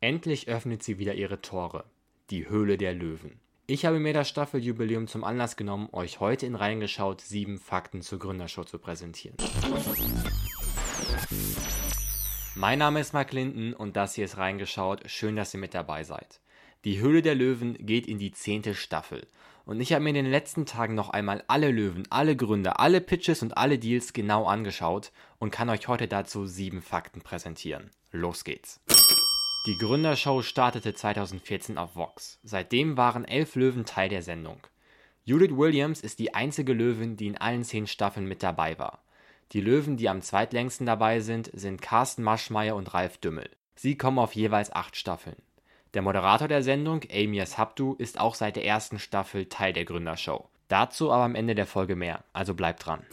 Endlich öffnet sie wieder ihre Tore. Die Höhle der Löwen. Ich habe mir das Staffeljubiläum zum Anlass genommen, euch heute in Reingeschaut sieben Fakten zur Gründershow zu präsentieren. Mein Name ist Mark Linden und das hier ist Reingeschaut. Schön, dass ihr mit dabei seid. Die Höhle der Löwen geht in die zehnte Staffel. Und ich habe mir in den letzten Tagen noch einmal alle Löwen, alle Gründer, alle Pitches und alle Deals genau angeschaut und kann euch heute dazu sieben Fakten präsentieren. Los geht's. Die Gründershow startete 2014 auf Vox. Seitdem waren elf Löwen Teil der Sendung. Judith Williams ist die einzige Löwin, die in allen zehn Staffeln mit dabei war. Die Löwen, die am zweitlängsten dabei sind, sind Carsten Maschmeyer und Ralf Dümmel. Sie kommen auf jeweils acht Staffeln. Der Moderator der Sendung, Amias Habdu, ist auch seit der ersten Staffel Teil der Gründershow. Dazu aber am Ende der Folge mehr, also bleibt dran.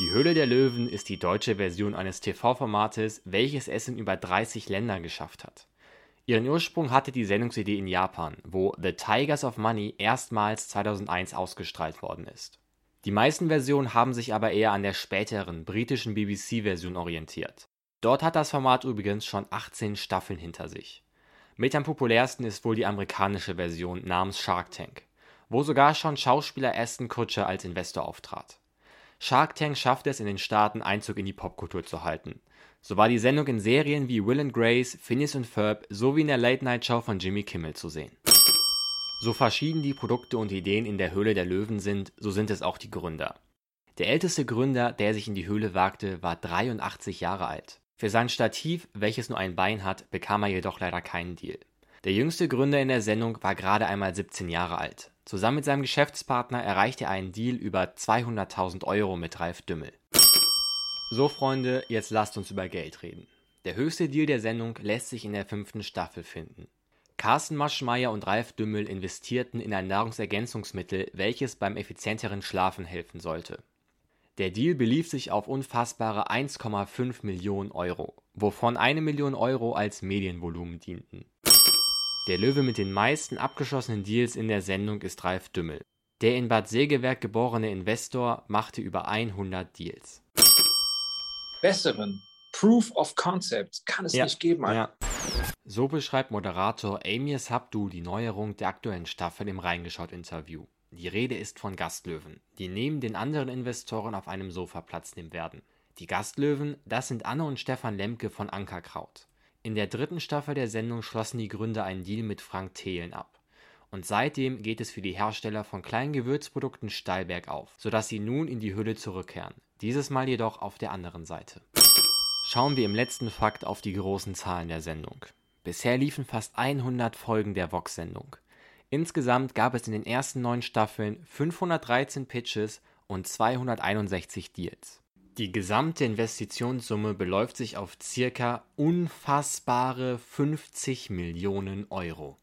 Die Höhle der Löwen ist die deutsche Version eines TV-Formates, welches es in über 30 Ländern geschafft hat. Ihren Ursprung hatte die Sendungsidee in Japan, wo The Tigers of Money erstmals 2001 ausgestrahlt worden ist. Die meisten Versionen haben sich aber eher an der späteren britischen BBC-Version orientiert. Dort hat das Format übrigens schon 18 Staffeln hinter sich. Mit am populärsten ist wohl die amerikanische Version namens Shark Tank, wo sogar schon Schauspieler Aston Kutcher als Investor auftrat. Shark Tank schafft es in den Staaten Einzug in die Popkultur zu halten so war die Sendung in Serien wie Will and Grace, Phineas und Ferb sowie in der Late-Night-Show von Jimmy Kimmel zu sehen. So verschieden die Produkte und Ideen in der Höhle der Löwen sind, so sind es auch die Gründer. Der älteste Gründer, der sich in die Höhle wagte, war 83 Jahre alt. Für sein Stativ, welches nur ein Bein hat, bekam er jedoch leider keinen Deal. Der jüngste Gründer in der Sendung war gerade einmal 17 Jahre alt. Zusammen mit seinem Geschäftspartner erreichte er einen Deal über 200.000 Euro mit Ralf Dümmel. So, Freunde, jetzt lasst uns über Geld reden. Der höchste Deal der Sendung lässt sich in der fünften Staffel finden. Carsten Maschmeyer und Ralf Dümmel investierten in ein Nahrungsergänzungsmittel, welches beim effizienteren Schlafen helfen sollte. Der Deal belief sich auf unfassbare 1,5 Millionen Euro, wovon eine Million Euro als Medienvolumen dienten. Der Löwe mit den meisten abgeschlossenen Deals in der Sendung ist Ralf Dümmel. Der in Bad Segeberg geborene Investor machte über 100 Deals besseren Proof of Concept kann es ja, nicht geben. Ja. So beschreibt Moderator Amias Habdu die Neuerung der aktuellen Staffel im Reingeschaut-Interview. Die Rede ist von Gastlöwen, die neben den anderen Investoren auf einem Sofa Platz nehmen werden. Die Gastlöwen, das sind Anne und Stefan Lemke von Ankerkraut. In der dritten Staffel der Sendung schlossen die Gründer einen Deal mit Frank Thelen ab. Und seitdem geht es für die Hersteller von kleinen Gewürzprodukten steil bergauf, sodass sie nun in die Hülle zurückkehren. Dieses Mal jedoch auf der anderen Seite. Schauen wir im letzten Fakt auf die großen Zahlen der Sendung. Bisher liefen fast 100 Folgen der Vox-Sendung. Insgesamt gab es in den ersten neun Staffeln 513 Pitches und 261 Deals. Die gesamte Investitionssumme beläuft sich auf circa unfassbare 50 Millionen Euro.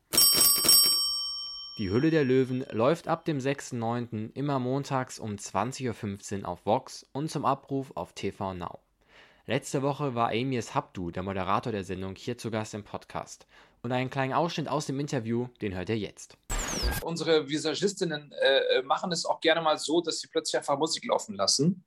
Die Hülle der Löwen läuft ab dem 6.9. immer montags um 20.15 Uhr auf Vox und zum Abruf auf TV Now. Letzte Woche war Amias Habdu, der Moderator der Sendung, hier zu Gast im Podcast. Und einen kleinen Ausschnitt aus dem Interview, den hört ihr jetzt. Unsere Visagistinnen äh, machen es auch gerne mal so, dass sie plötzlich einfach Musik laufen lassen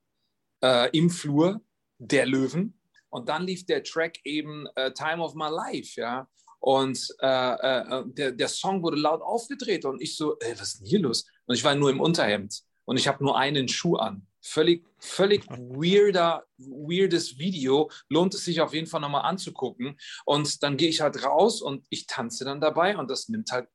äh, im Flur der Löwen. Und dann lief der Track eben äh, Time of My Life, ja. Und äh, äh, der, der Song wurde laut aufgedreht und ich so, ey, was ist denn hier los? Und ich war nur im Unterhemd und ich habe nur einen Schuh an. Völlig, völlig weirder, weirdes Video. Lohnt es sich auf jeden Fall nochmal anzugucken. Und dann gehe ich halt raus und ich tanze dann dabei und das nimmt halt,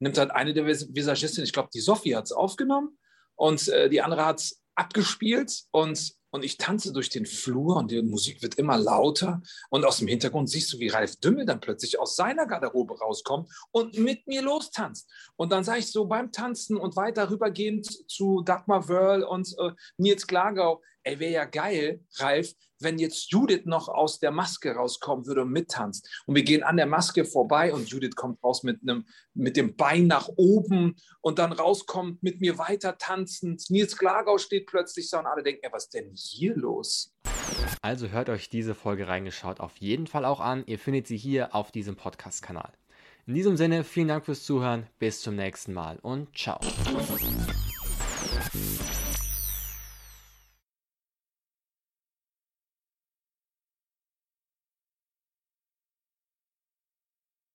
nimmt halt eine der Visagistinnen, ich glaube, die Sophie hat es aufgenommen und äh, die andere hat es abgespielt und und ich tanze durch den Flur und die Musik wird immer lauter und aus dem Hintergrund siehst du, wie Ralf Dümmel dann plötzlich aus seiner Garderobe rauskommt und mit mir lostanzt. Und dann sage ich so beim Tanzen und weiter rübergehend zu Dagmar Wörl und äh, Nils Klagau, ey, wäre ja geil, Ralf, wenn jetzt Judith noch aus der Maske rauskommen würde und mittanzt. Und wir gehen an der Maske vorbei und Judith kommt raus mit, einem, mit dem Bein nach oben und dann rauskommt mit mir weiter tanzend. Nils Klagau steht plötzlich da und alle denken, ey, was ist denn hier los? Also hört euch diese Folge reingeschaut auf jeden Fall auch an. Ihr findet sie hier auf diesem Podcast-Kanal. In diesem Sinne, vielen Dank fürs Zuhören, bis zum nächsten Mal und ciao.